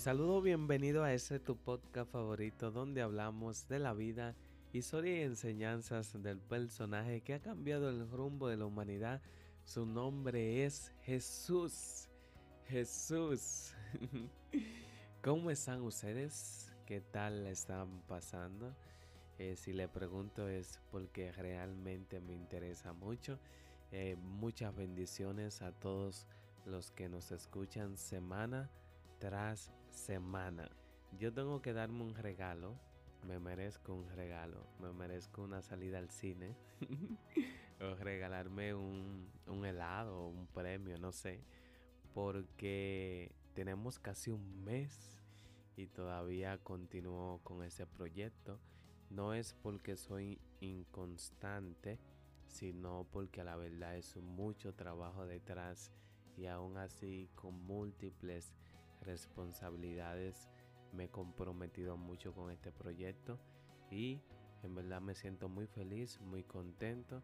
Saludo, bienvenido a ese tu podcast favorito donde hablamos de la vida, historia y enseñanzas del personaje que ha cambiado el rumbo de la humanidad. Su nombre es Jesús. Jesús. ¿Cómo están ustedes? ¿Qué tal están pasando? Eh, si le pregunto es porque realmente me interesa mucho. Eh, muchas bendiciones a todos los que nos escuchan semana tras semana. Yo tengo que darme un regalo. Me merezco un regalo. Me merezco una salida al cine. o regalarme un, un helado un premio, no sé. Porque tenemos casi un mes y todavía continúo con ese proyecto. No es porque soy inconstante, sino porque la verdad es mucho trabajo detrás y aún así con múltiples responsabilidades me he comprometido mucho con este proyecto y en verdad me siento muy feliz, muy contento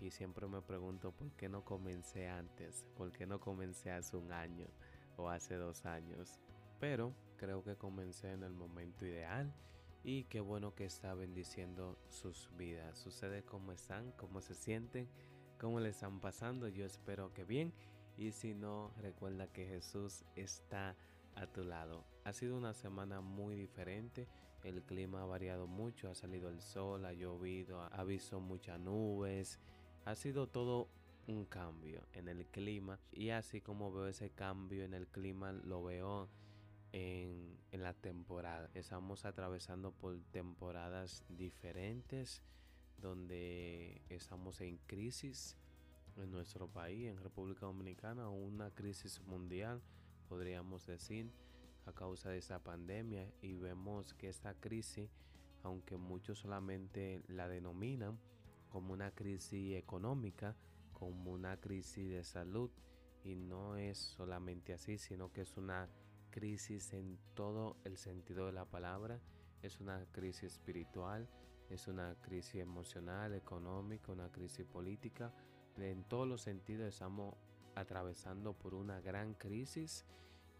y siempre me pregunto por qué no comencé antes, por qué no comencé hace un año o hace dos años. Pero creo que comencé en el momento ideal y qué bueno que está bendiciendo sus vidas. Sucede cómo están, cómo se sienten, cómo le están pasando. Yo espero que bien y si no, recuerda que Jesús está a tu lado. Ha sido una semana muy diferente, el clima ha variado mucho, ha salido el sol, ha llovido, ha visto muchas nubes, ha sido todo un cambio en el clima y así como veo ese cambio en el clima lo veo en, en la temporada. Estamos atravesando por temporadas diferentes donde estamos en crisis en nuestro país, en República Dominicana, una crisis mundial podríamos decir, a causa de esta pandemia. Y vemos que esta crisis, aunque muchos solamente la denominan como una crisis económica, como una crisis de salud, y no es solamente así, sino que es una crisis en todo el sentido de la palabra, es una crisis espiritual, es una crisis emocional, económica, una crisis política, en todos los sentidos estamos atravesando por una gran crisis.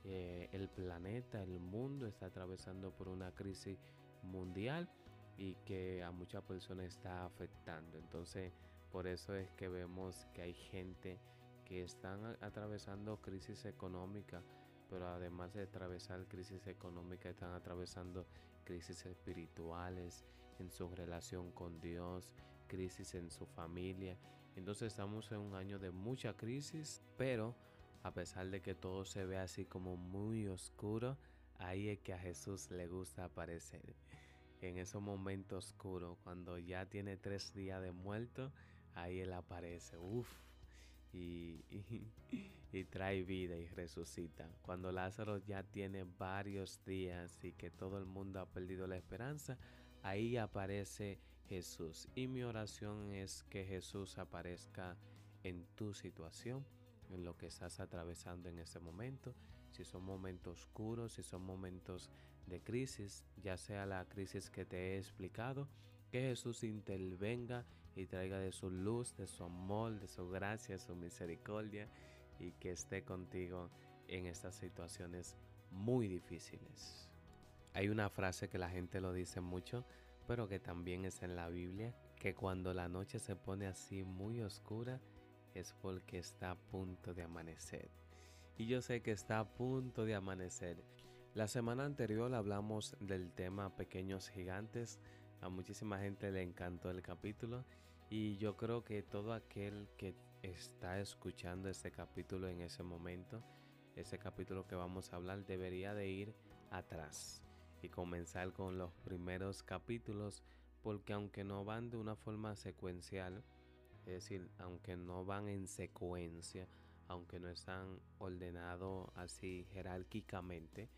Eh, el planeta, el mundo está atravesando por una crisis mundial y que a muchas personas está afectando. Entonces, por eso es que vemos que hay gente que están atravesando crisis económica, pero además de atravesar crisis económica, están atravesando crisis espirituales en su relación con Dios, crisis en su familia. Entonces estamos en un año de mucha crisis, pero a pesar de que todo se ve así como muy oscuro, ahí es que a Jesús le gusta aparecer. En esos momentos oscuros, cuando ya tiene tres días de muerto, ahí Él aparece. Uf, y, y, trae vida y resucita. Cuando Lázaro ya tiene varios días y que todo el mundo ha perdido la esperanza, ahí aparece Jesús. Y mi oración es que Jesús aparezca en tu situación, en lo que estás atravesando en ese momento. Si son momentos oscuros, si son momentos de crisis, ya sea la crisis que te he explicado, que Jesús intervenga y traiga de su luz, de su amor, de su gracia, de su misericordia y que esté contigo en estas situaciones muy difíciles. Hay una frase que la gente lo dice mucho, pero que también es en la Biblia, que cuando la noche se pone así muy oscura es porque está a punto de amanecer. Y yo sé que está a punto de amanecer. La semana anterior hablamos del tema pequeños gigantes, a muchísima gente le encantó el capítulo y yo creo que todo aquel que está escuchando este capítulo en ese momento, ese capítulo que vamos a hablar, debería de ir atrás y comenzar con los primeros capítulos porque aunque no van de una forma secuencial, es decir, aunque no van en secuencia, aunque no están ordenados así jerárquicamente,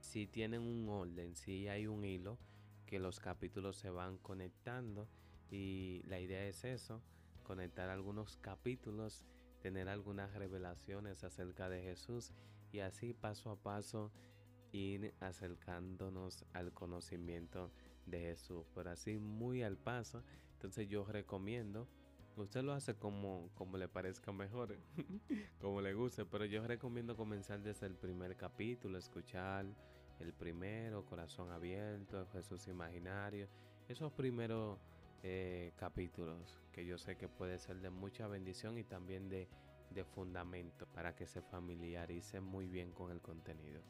si tienen un orden, si hay un hilo que los capítulos se van conectando y la idea es eso, conectar algunos capítulos, tener algunas revelaciones acerca de Jesús y así paso a paso ir acercándonos al conocimiento de Jesús, pero así muy al paso. Entonces yo recomiendo, usted lo hace como, como le parezca mejor, como le guste, pero yo recomiendo comenzar desde el primer capítulo, escuchar el primero, Corazón Abierto, Jesús Imaginario, esos primeros eh, capítulos que yo sé que puede ser de mucha bendición y también de, de fundamento para que se familiaricen muy bien con el contenido.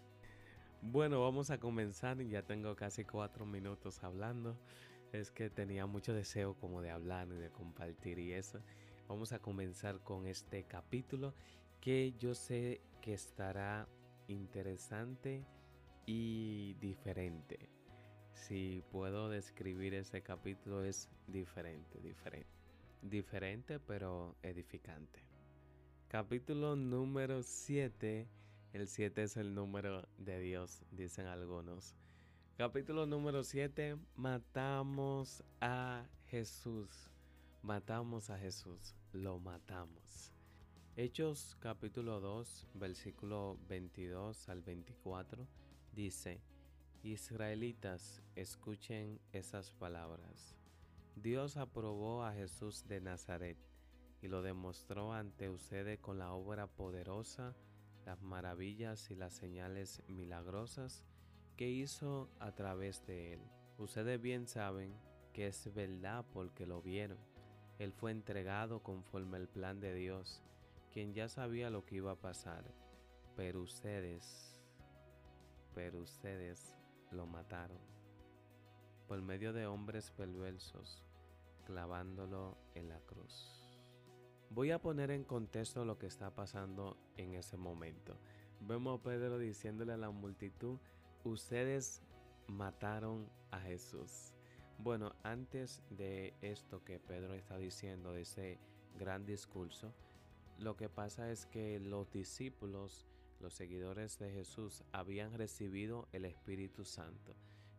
Bueno, vamos a comenzar. Ya tengo casi cuatro minutos hablando. Es que tenía mucho deseo como de hablar y de compartir y eso. Vamos a comenzar con este capítulo que yo sé que estará interesante y diferente. Si puedo describir ese capítulo es diferente, diferente. Diferente pero edificante. Capítulo número 7 el 7 es el número de Dios, dicen algunos. Capítulo número 7, matamos a Jesús. Matamos a Jesús, lo matamos. Hechos capítulo 2, versículo 22 al 24, dice, Israelitas, escuchen esas palabras. Dios aprobó a Jesús de Nazaret y lo demostró ante ustedes con la obra poderosa las maravillas y las señales milagrosas que hizo a través de él. Ustedes bien saben que es verdad porque lo vieron. Él fue entregado conforme al plan de Dios, quien ya sabía lo que iba a pasar. Pero ustedes, pero ustedes lo mataron por medio de hombres perversos, clavándolo en la cruz. Voy a poner en contexto lo que está pasando en ese momento. Vemos a Pedro diciéndole a la multitud, ustedes mataron a Jesús. Bueno, antes de esto que Pedro está diciendo, de ese gran discurso, lo que pasa es que los discípulos, los seguidores de Jesús, habían recibido el Espíritu Santo.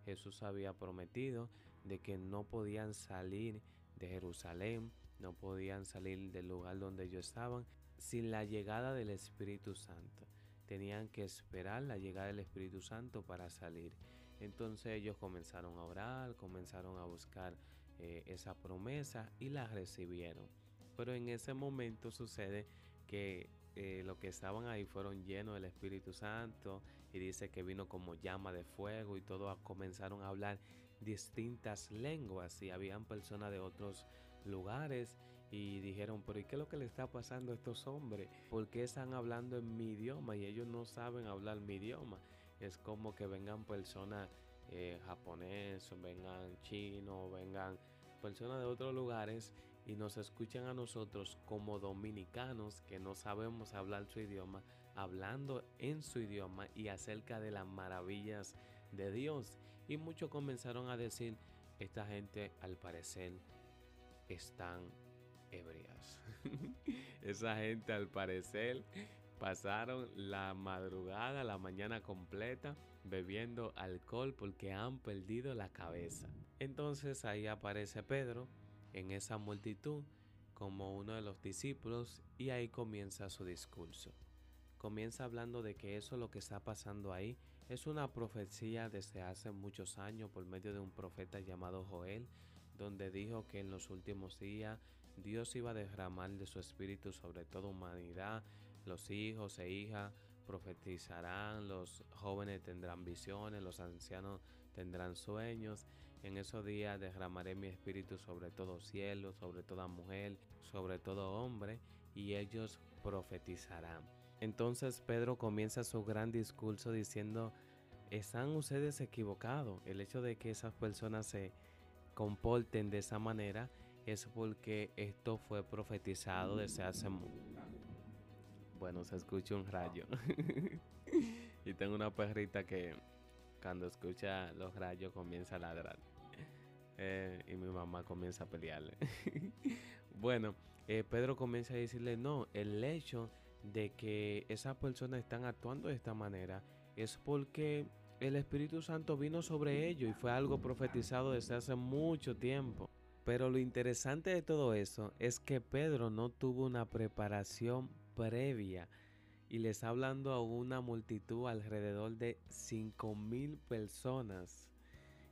Jesús había prometido de que no podían salir de Jerusalén no podían salir del lugar donde ellos estaban sin la llegada del Espíritu Santo. Tenían que esperar la llegada del Espíritu Santo para salir. Entonces ellos comenzaron a orar, comenzaron a buscar eh, esa promesa y la recibieron. Pero en ese momento sucede que eh, los que estaban ahí fueron llenos del Espíritu Santo y dice que vino como llama de fuego y todos comenzaron a hablar distintas lenguas y habían personas de otros lugares y dijeron, pero ¿y qué es lo que le está pasando a estos hombres? ¿Por qué están hablando en mi idioma y ellos no saben hablar mi idioma? Es como que vengan personas eh, japoneses, vengan chinos, vengan personas de otros lugares y nos escuchan a nosotros como dominicanos que no sabemos hablar su idioma, hablando en su idioma y acerca de las maravillas de Dios. Y muchos comenzaron a decir, esta gente al parecer están ebrias. Esa gente al parecer pasaron la madrugada, la mañana completa bebiendo alcohol porque han perdido la cabeza. Entonces ahí aparece Pedro en esa multitud como uno de los discípulos y ahí comienza su discurso. Comienza hablando de que eso lo que está pasando ahí es una profecía desde hace muchos años por medio de un profeta llamado Joel donde dijo que en los últimos días Dios iba a derramar de su espíritu sobre toda humanidad, los hijos e hijas profetizarán, los jóvenes tendrán visiones, los ancianos tendrán sueños. En esos días derramaré mi espíritu sobre todo cielo, sobre toda mujer, sobre todo hombre, y ellos profetizarán. Entonces Pedro comienza su gran discurso diciendo, están ustedes equivocados. El hecho de que esas personas se comporten de esa manera es porque esto fue profetizado desde hace bueno se escucha un rayo. Y tengo una perrita que cuando escucha los rayos comienza a ladrar. Eh, y mi mamá comienza a pelearle. Bueno eh, Pedro comienza a decirle no el hecho de que esas personas están actuando de esta manera es porque el Espíritu Santo vino sobre ellos y fue algo profetizado desde hace mucho tiempo. Pero lo interesante de todo eso es que Pedro no tuvo una preparación previa y le está hablando a una multitud alrededor de 5 mil personas.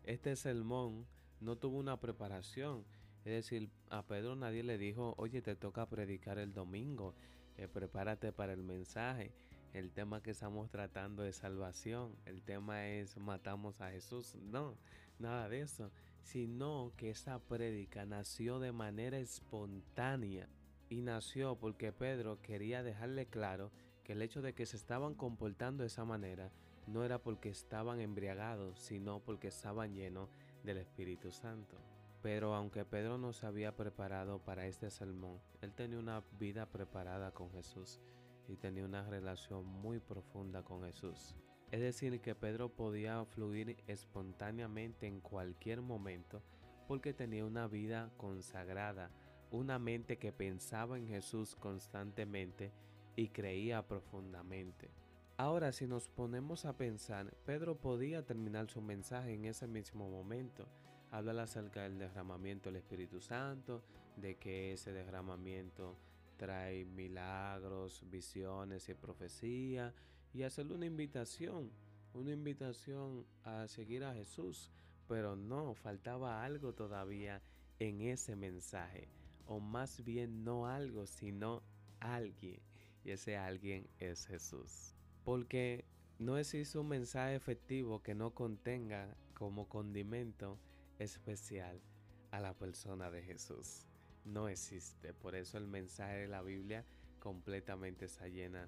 Este sermón no tuvo una preparación. Es decir, a Pedro nadie le dijo, oye, te toca predicar el domingo, eh, prepárate para el mensaje. El tema que estamos tratando es salvación, el tema es matamos a Jesús, no, nada de eso, sino que esa prédica nació de manera espontánea y nació porque Pedro quería dejarle claro que el hecho de que se estaban comportando de esa manera no era porque estaban embriagados, sino porque estaban llenos del Espíritu Santo. Pero aunque Pedro no se había preparado para este sermón, él tenía una vida preparada con Jesús y tenía una relación muy profunda con Jesús. Es decir, que Pedro podía fluir espontáneamente en cualquier momento porque tenía una vida consagrada, una mente que pensaba en Jesús constantemente y creía profundamente. Ahora, si nos ponemos a pensar, Pedro podía terminar su mensaje en ese mismo momento. Habla acerca del derramamiento del Espíritu Santo, de que ese derramamiento trae milagros, visiones y profecía, y hacerle una invitación, una invitación a seguir a Jesús. Pero no, faltaba algo todavía en ese mensaje, o más bien no algo, sino alguien, y ese alguien es Jesús. Porque no existe un mensaje efectivo que no contenga como condimento especial a la persona de Jesús no existe. Por eso el mensaje de la Biblia completamente está llena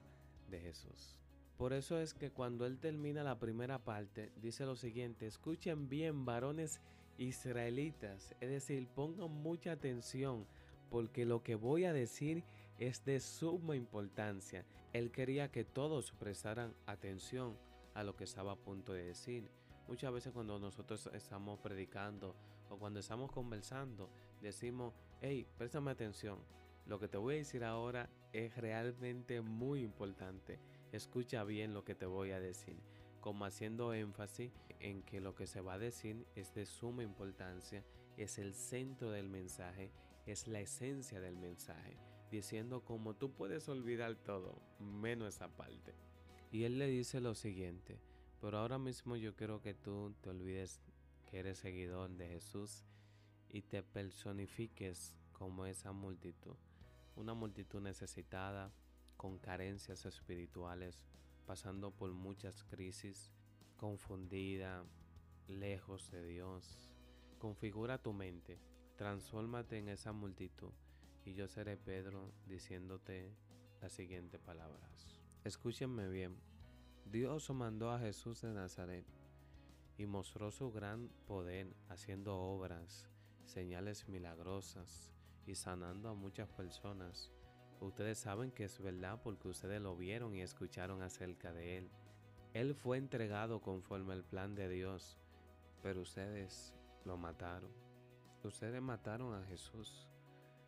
de Jesús. Por eso es que cuando él termina la primera parte, dice lo siguiente, escuchen bien varones israelitas, es decir, pongan mucha atención porque lo que voy a decir es de suma importancia. Él quería que todos prestaran atención a lo que estaba a punto de decir. Muchas veces cuando nosotros estamos predicando o cuando estamos conversando, decimos, hey, préstame atención. Lo que te voy a decir ahora es realmente muy importante. Escucha bien lo que te voy a decir, como haciendo énfasis en que lo que se va a decir es de suma importancia, es el centro del mensaje, es la esencia del mensaje, diciendo como tú puedes olvidar todo, menos esa parte. Y él le dice lo siguiente, pero ahora mismo yo quiero que tú te olvides que eres seguidor de Jesús y te personifiques como esa multitud. Una multitud necesitada, con carencias espirituales, pasando por muchas crisis, confundida, lejos de Dios. Configura tu mente, transfórmate en esa multitud y yo seré Pedro diciéndote las siguientes palabras. Escúchenme bien, Dios mandó a Jesús de Nazaret y mostró su gran poder haciendo obras, señales milagrosas y sanando a muchas personas. Ustedes saben que es verdad porque ustedes lo vieron y escucharon acerca de él. Él fue entregado conforme al plan de Dios, pero ustedes lo mataron. Ustedes mataron a Jesús,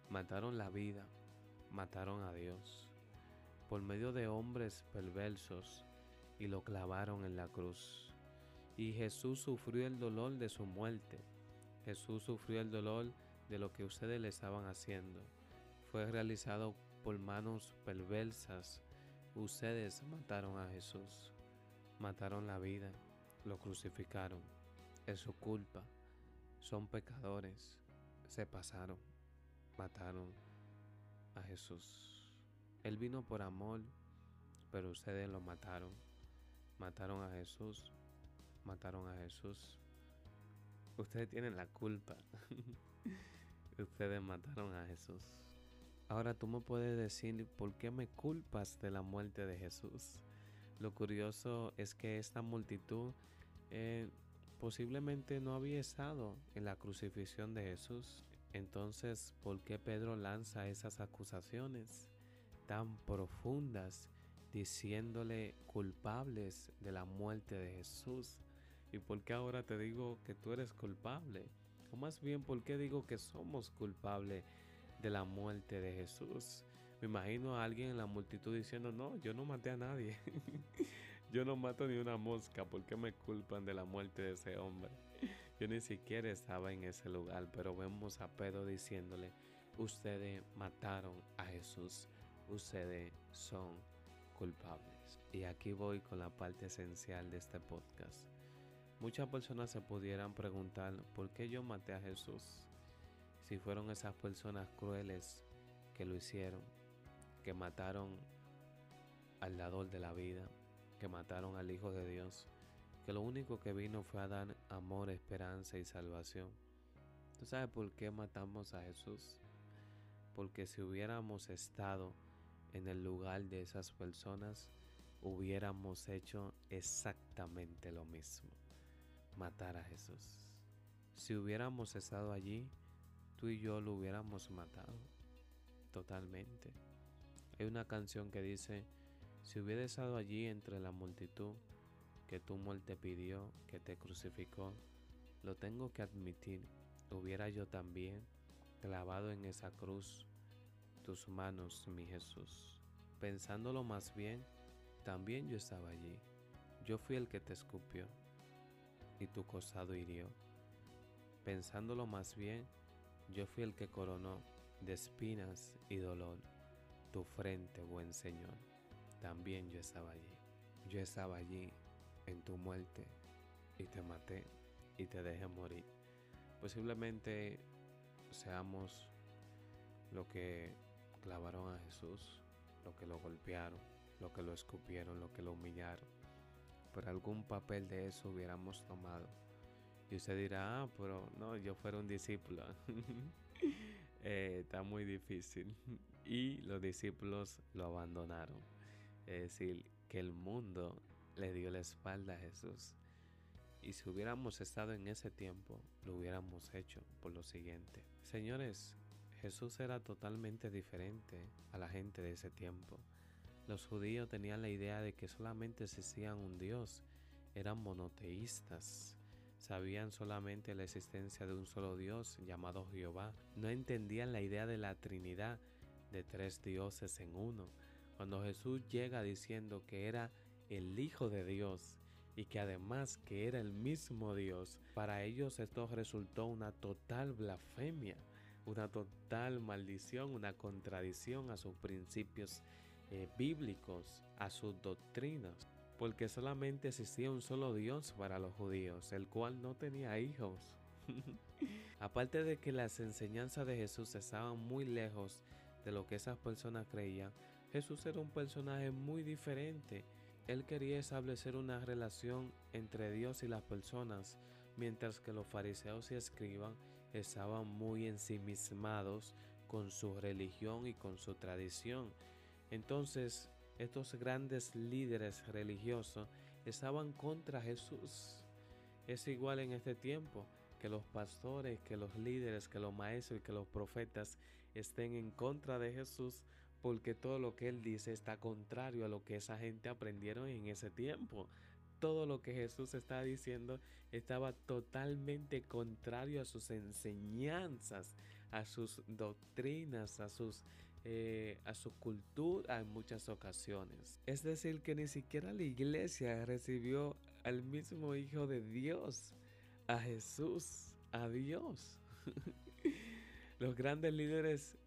mataron la vida, mataron a Dios por medio de hombres perversos y lo clavaron en la cruz. Y Jesús sufrió el dolor de su muerte. Jesús sufrió el dolor de lo que ustedes le estaban haciendo. Fue realizado por manos perversas. Ustedes mataron a Jesús. Mataron la vida. Lo crucificaron. Es su culpa. Son pecadores. Se pasaron. Mataron a Jesús. Él vino por amor, pero ustedes lo mataron mataron a Jesús, mataron a Jesús. Ustedes tienen la culpa. Ustedes mataron a Jesús. Ahora tú me puedes decir por qué me culpas de la muerte de Jesús. Lo curioso es que esta multitud eh, posiblemente no había estado en la crucifixión de Jesús. Entonces, ¿por qué Pedro lanza esas acusaciones tan profundas diciéndole culpables de la muerte de Jesús. ¿Y por qué ahora te digo que tú eres culpable? O más bien, ¿por qué digo que somos culpables de la muerte de Jesús? Me imagino a alguien en la multitud diciendo, no, yo no maté a nadie. yo no mato ni una mosca. ¿Por qué me culpan de la muerte de ese hombre? Yo ni siquiera estaba en ese lugar, pero vemos a Pedro diciéndole, ustedes mataron a Jesús. Ustedes son culpables. Y aquí voy con la parte esencial de este podcast. Muchas personas se pudieran preguntar por qué yo maté a Jesús. Si fueron esas personas crueles que lo hicieron, que mataron al dador de la vida, que mataron al Hijo de Dios, que lo único que vino fue a dar amor, esperanza y salvación. ¿Tú sabes por qué matamos a Jesús? Porque si hubiéramos estado en el lugar de esas personas, hubiéramos hecho exactamente lo mismo, matar a Jesús. Si hubiéramos estado allí, tú y yo lo hubiéramos matado totalmente. Hay una canción que dice, si hubiera estado allí entre la multitud que tu muerte pidió, que te crucificó, lo tengo que admitir, hubiera yo también clavado en esa cruz tus manos, mi Jesús. Pensándolo más bien, también yo estaba allí. Yo fui el que te escupió y tu costado hirió. Pensándolo más bien, yo fui el que coronó de espinas y dolor tu frente, buen Señor. También yo estaba allí. Yo estaba allí en tu muerte y te maté y te dejé morir. Posiblemente seamos lo que clavaron a Jesús, lo que lo golpearon, lo que lo escupieron, lo que lo humillaron. Pero algún papel de eso hubiéramos tomado. Y usted dirá, ah, pero no, yo fuera un discípulo. Eh, está muy difícil. Y los discípulos lo abandonaron. Es decir, que el mundo le dio la espalda a Jesús. Y si hubiéramos estado en ese tiempo, lo hubiéramos hecho por lo siguiente. Señores, Jesús era totalmente diferente a la gente de ese tiempo. Los judíos tenían la idea de que solamente existían un Dios, eran monoteístas, sabían solamente la existencia de un solo Dios llamado Jehová, no entendían la idea de la Trinidad, de tres dioses en uno. Cuando Jesús llega diciendo que era el Hijo de Dios y que además que era el mismo Dios, para ellos esto resultó una total blasfemia, una total maldición, una contradicción a sus principios eh, bíblicos, a sus doctrinas, porque solamente existía un solo Dios para los judíos, el cual no tenía hijos. Aparte de que las enseñanzas de Jesús estaban muy lejos de lo que esas personas creían, Jesús era un personaje muy diferente. Él quería establecer una relación entre Dios y las personas, mientras que los fariseos y escriban estaban muy ensimismados con su religión y con su tradición. Entonces, estos grandes líderes religiosos estaban contra Jesús. Es igual en este tiempo que los pastores, que los líderes, que los maestros y que los profetas estén en contra de Jesús porque todo lo que él dice está contrario a lo que esa gente aprendieron en ese tiempo. Todo lo que Jesús está diciendo estaba totalmente contrario a sus enseñanzas, a sus doctrinas, a sus eh, a su cultura en muchas ocasiones. Es decir, que ni siquiera la iglesia recibió al mismo Hijo de Dios, a Jesús, a Dios. Los grandes líderes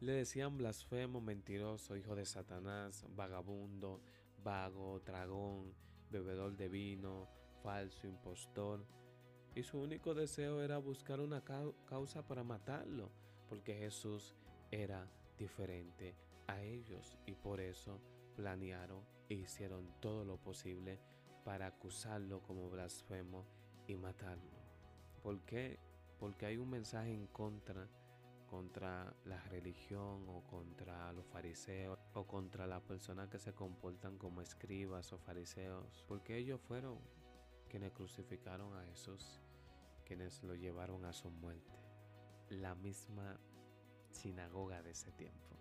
le decían blasfemo, mentiroso, hijo de Satanás, vagabundo, vago, dragón, bebedor de vino, falso, impostor. Y su único deseo era buscar una causa para matarlo, porque Jesús era diferente a ellos y por eso planearon e hicieron todo lo posible para acusarlo como blasfemo y matarlo. ¿Por qué? Porque hay un mensaje en contra contra la religión o contra los fariseos o contra las personas que se comportan como escribas o fariseos, porque ellos fueron quienes crucificaron a Jesús, quienes lo llevaron a su muerte. La misma sinagoga de ese tiempo,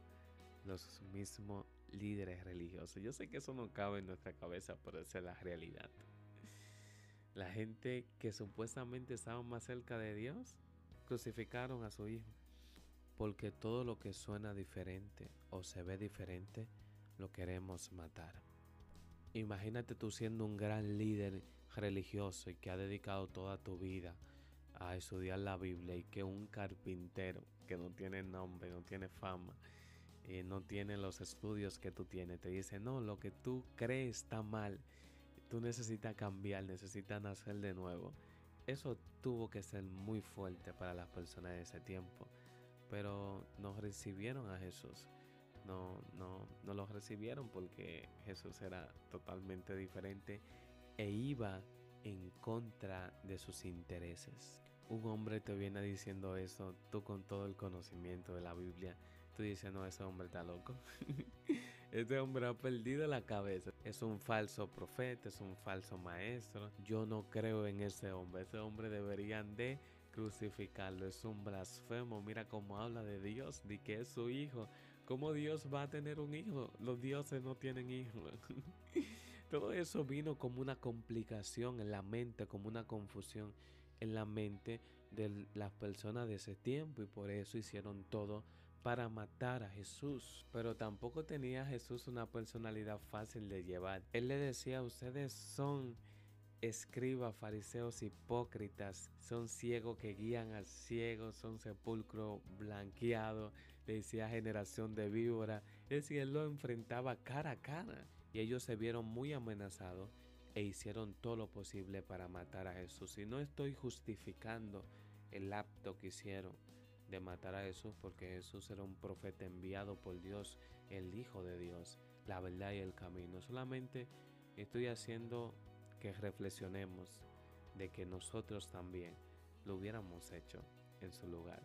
los mismos líderes religiosos. Yo sé que eso no cabe en nuestra cabeza, pero esa es la realidad. La gente que supuestamente estaba más cerca de Dios, crucificaron a su hijo. Porque todo lo que suena diferente o se ve diferente, lo queremos matar. Imagínate tú siendo un gran líder religioso y que ha dedicado toda tu vida a estudiar la Biblia y que un carpintero que no tiene nombre, no tiene fama, y no tiene los estudios que tú tienes, te dice, no, lo que tú crees está mal, tú necesitas cambiar, necesitas nacer de nuevo. Eso tuvo que ser muy fuerte para las personas de ese tiempo, pero no recibieron a Jesús. no, no, no lo recibieron porque Jesús era totalmente diferente e iba en contra de sus intereses. Un hombre te viene diciendo eso, tú con todo el conocimiento de la Biblia, tú dices, no, ese hombre está loco. este hombre ha perdido la cabeza. Es un falso profeta, es un falso maestro. Yo no creo en ese hombre. Ese hombre deberían de crucificarlo. Es un blasfemo. Mira cómo habla de Dios, de que es su hijo. ¿Cómo Dios va a tener un hijo? Los dioses no tienen hijos. Todo eso vino como una complicación en la mente, como una confusión en la mente de las personas de ese tiempo y por eso hicieron todo para matar a Jesús. Pero tampoco tenía Jesús una personalidad fácil de llevar. Él le decía, ustedes son escribas, fariseos hipócritas, son ciegos que guían al ciego, son sepulcro blanqueado, le decía generación de víbora. Es decir, él lo enfrentaba cara a cara y ellos se vieron muy amenazados e hicieron todo lo posible para matar a Jesús. Y no estoy justificando el acto que hicieron de matar a Jesús porque Jesús era un profeta enviado por Dios, el Hijo de Dios, la verdad y el camino. Solamente estoy haciendo que reflexionemos de que nosotros también lo hubiéramos hecho en su lugar.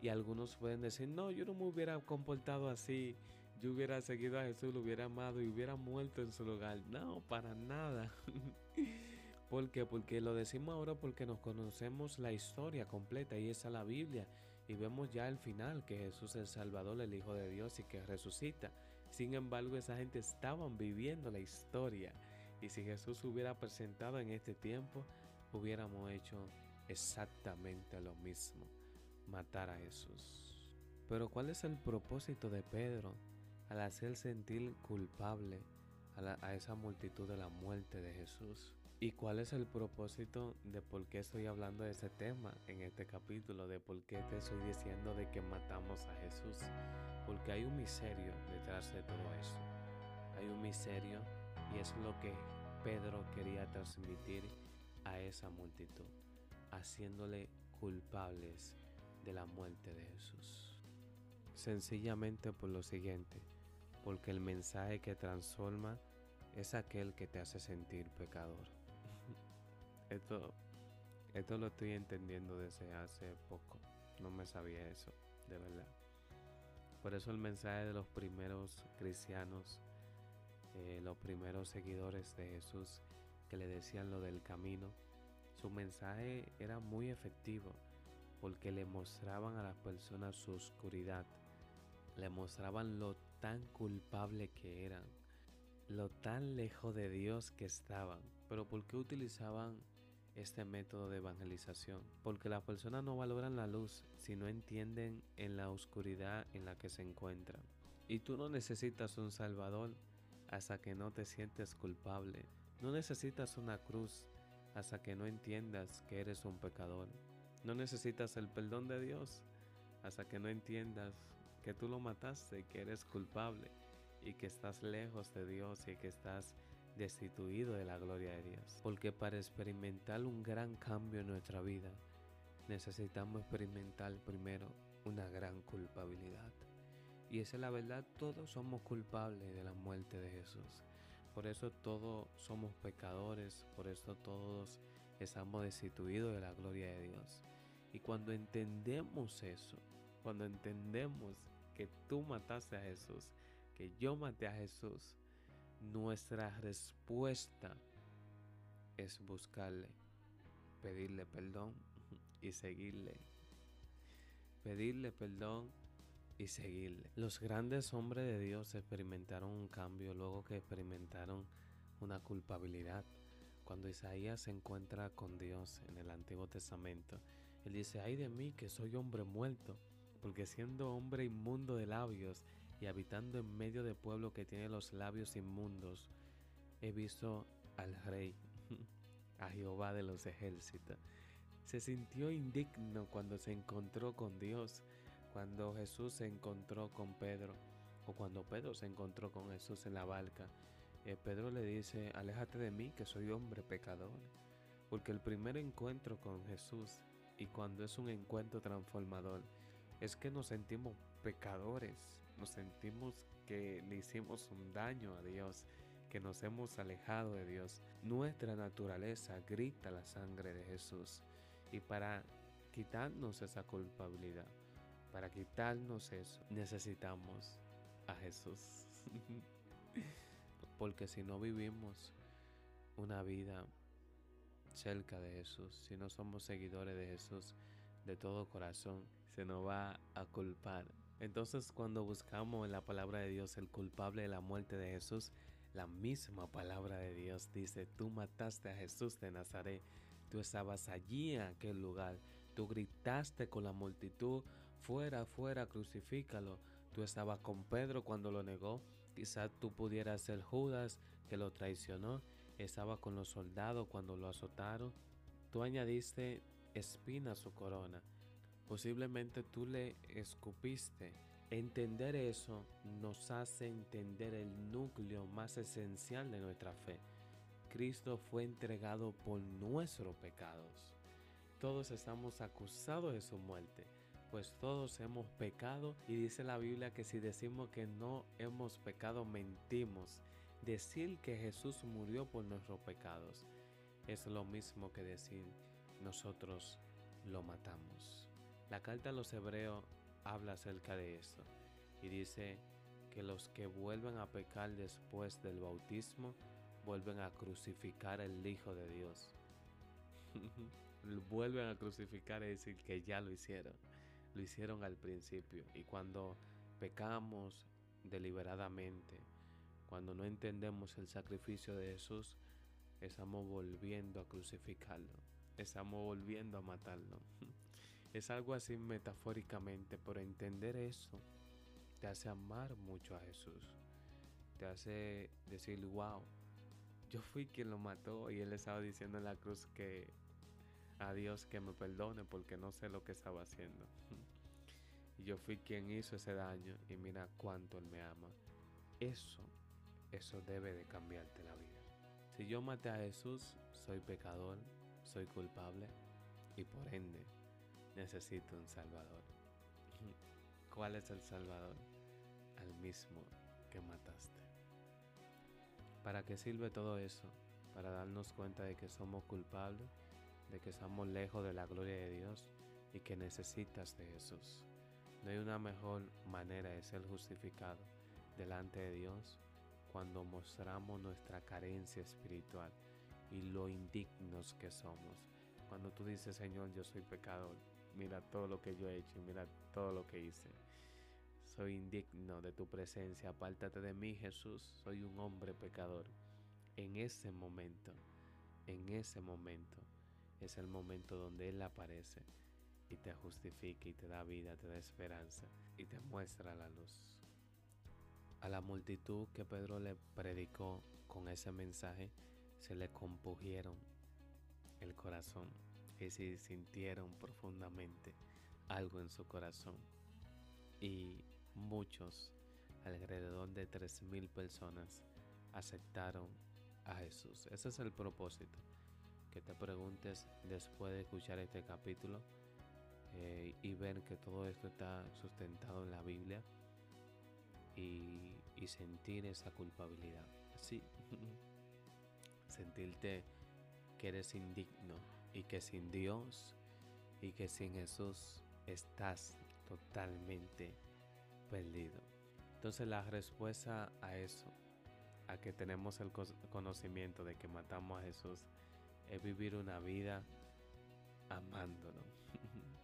Y algunos pueden decir, no, yo no me hubiera comportado así, yo hubiera seguido a Jesús, lo hubiera amado y hubiera muerto en su lugar. No, para nada. ¿Por qué? Porque lo decimos ahora porque nos conocemos la historia completa y esa es la Biblia. Y vemos ya el final, que Jesús es el Salvador, el Hijo de Dios y que resucita. Sin embargo, esa gente estaban viviendo la historia. Y si Jesús hubiera presentado en este tiempo, hubiéramos hecho exactamente lo mismo, matar a Jesús. Pero ¿cuál es el propósito de Pedro al hacer sentir culpable a, esa multitud de la muerte de Jesús? ¿Y cuál es el propósito de por qué estoy hablando de ese tema en este capítulo? De por qué te estoy diciendo de que matamos a Jesús. Porque hay un misterio detrás de todo eso. Hay un misterio y es lo que Pedro quería transmitir a esa multitud, haciéndole culpables de la muerte de Jesús. Sencillamente por lo siguiente, porque el mensaje que transforma es aquel que te hace sentir pecador. esto, esto lo estoy entendiendo desde hace poco. No me sabía eso, de verdad. Por eso el mensaje de los primeros cristianos eh, los primeros seguidores de Jesús que le decían lo del camino, su mensaje era muy efectivo porque le mostraban a las personas su oscuridad, le mostraban lo tan culpable que eran, lo tan lejos de Dios que estaban. Pero ¿por qué utilizaban este método de evangelización? Porque las personas no valoran la luz si no entienden en la oscuridad en la que se encuentran. Y tú no necesitas un Salvador hasta que no te sientes culpable. No necesitas una cruz hasta que no entiendas que eres un pecador. No necesitas el perdón de Dios hasta que no entiendas que tú lo mataste que eres culpable y que estás lejos de Dios y que estás destituido de la gloria de Dios. Porque para experimentar un gran cambio en nuestra vida, necesitamos experimentar primero una gran culpabilidad. Y esa es la verdad, todos somos culpables de la muerte de Jesús. Por eso todos somos pecadores, por eso todos estamos destituidos de la gloria de Dios. Y cuando entendemos eso, cuando entendemos que tú mataste a Jesús, que yo maté a Jesús, nuestra respuesta es buscarle, pedirle perdón y seguirle. Pedirle perdón y seguirle. Los grandes hombres de Dios experimentaron un cambio luego que experimentaron una culpabilidad. Cuando Isaías se encuentra con Dios en el Antiguo Testamento, él dice, ay de mí que soy hombre muerto, porque siendo hombre inmundo de labios y habitando en medio de pueblo que tiene los labios inmundos, he visto al rey, a Jehová de los ejércitos. Se sintió indigno cuando se encontró con Dios cuando Jesús se encontró con Pedro o cuando Pedro se encontró con Jesús en la barca, eh, Pedro le dice, aléjate de mí que soy hombre pecador. Porque el primer encuentro con Jesús y cuando es un encuentro transformador es que nos sentimos pecadores nos sentimos que le hicimos un daño a Dios, que nos hemos alejado de Dios. Nuestra naturaleza grita la sangre de Jesús. Y para quitarnos esa culpabilidad, para quitarnos eso, necesitamos a Jesús. Porque si no vivimos una vida cerca de Jesús, si no somos seguidores de Jesús de todo corazón, se nos va a culpar. Entonces cuando buscamos en la palabra de Dios el culpable de la muerte de Jesús, la misma palabra de Dios dice, tú mataste a Jesús de Nazaret, tú estabas allí en aquel lugar, tú gritaste con la multitud, fuera, fuera, crucifícalo, tú estabas con Pedro cuando lo negó, quizás tú pudieras ser Judas que lo traicionó, estaba con los soldados cuando lo azotaron, tú añadiste espina su corona, posiblemente tú le escupiste. Entender eso nos hace entender el núcleo más esencial de nuestra fe. Cristo fue entregado por nuestros pecados. Todos estamos acusados de su muerte, pues todos hemos pecado y dice la Biblia que si decimos que no hemos pecado, mentimos. Decir que Jesús murió por nuestros pecados es lo mismo que decir nosotros lo matamos. La carta a los hebreos habla acerca de eso y dice que los que vuelven a pecar después del bautismo vuelven a crucificar al Hijo de Dios. vuelven a crucificar y decir que ya lo hicieron. Lo hicieron al principio y cuando pecamos deliberadamente, cuando no entendemos el sacrificio de Jesús, estamos volviendo a crucificarlo, estamos volviendo a matarlo. Es algo así metafóricamente, pero entender eso te hace amar mucho a Jesús. Te hace decir, wow, yo fui quien lo mató y él estaba diciendo en la cruz que a Dios que me perdone porque no sé lo que estaba haciendo. Y yo fui quien hizo ese daño y mira cuánto él me ama. Eso, eso debe de cambiarte la vida. Si yo maté a Jesús, soy pecador, soy culpable y por ende necesito un Salvador. ¿Cuál es el Salvador? Al mismo que mataste. ¿Para qué sirve todo eso? Para darnos cuenta de que somos culpables, de que estamos lejos de la gloria de Dios y que necesitas de Jesús. No hay una mejor manera de ser justificado delante de Dios cuando mostramos nuestra carencia espiritual y lo indignos que somos. Cuando tú dices, Señor, yo soy pecador, mira todo lo que yo he hecho, mira todo lo que hice. Soy indigno de tu presencia, apártate de mí Jesús, soy un hombre pecador. En ese momento, en ese momento, es el momento donde Él aparece y te justifica y te da vida, te da esperanza y te muestra la luz. A la multitud que Pedro le predicó con ese mensaje, se le compugieron el corazón que si sintieron profundamente algo en su corazón. Y muchos, alrededor de 3.000 personas, aceptaron a Jesús. Ese es el propósito. Que te preguntes después de escuchar este capítulo eh, y ver que todo esto está sustentado en la Biblia y, y sentir esa culpabilidad. Sí, sentirte que eres indigno y que sin Dios y que sin Jesús estás totalmente perdido. Entonces la respuesta a eso, a que tenemos el conocimiento de que matamos a Jesús, es vivir una vida amándolo,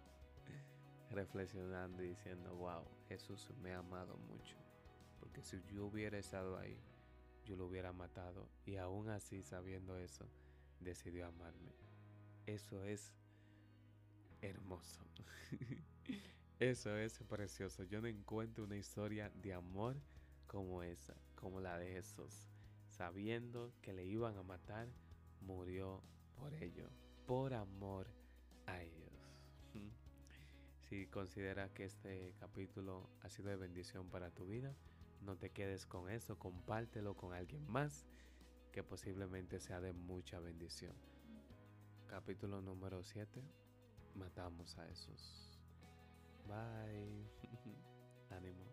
reflexionando y diciendo, wow, Jesús me ha amado mucho, porque si yo hubiera estado ahí, yo lo hubiera matado y aún así sabiendo eso, decidió amarme. Eso es hermoso. Eso es precioso. Yo no encuentro una historia de amor como esa, como la de Jesús. Sabiendo que le iban a matar, murió por ello, por amor a ellos. Si consideras que este capítulo ha sido de bendición para tu vida, no te quedes con eso, compártelo con alguien más que posiblemente sea de mucha bendición Capítulo número 7. Matamos a esos. Bye. Ánimo.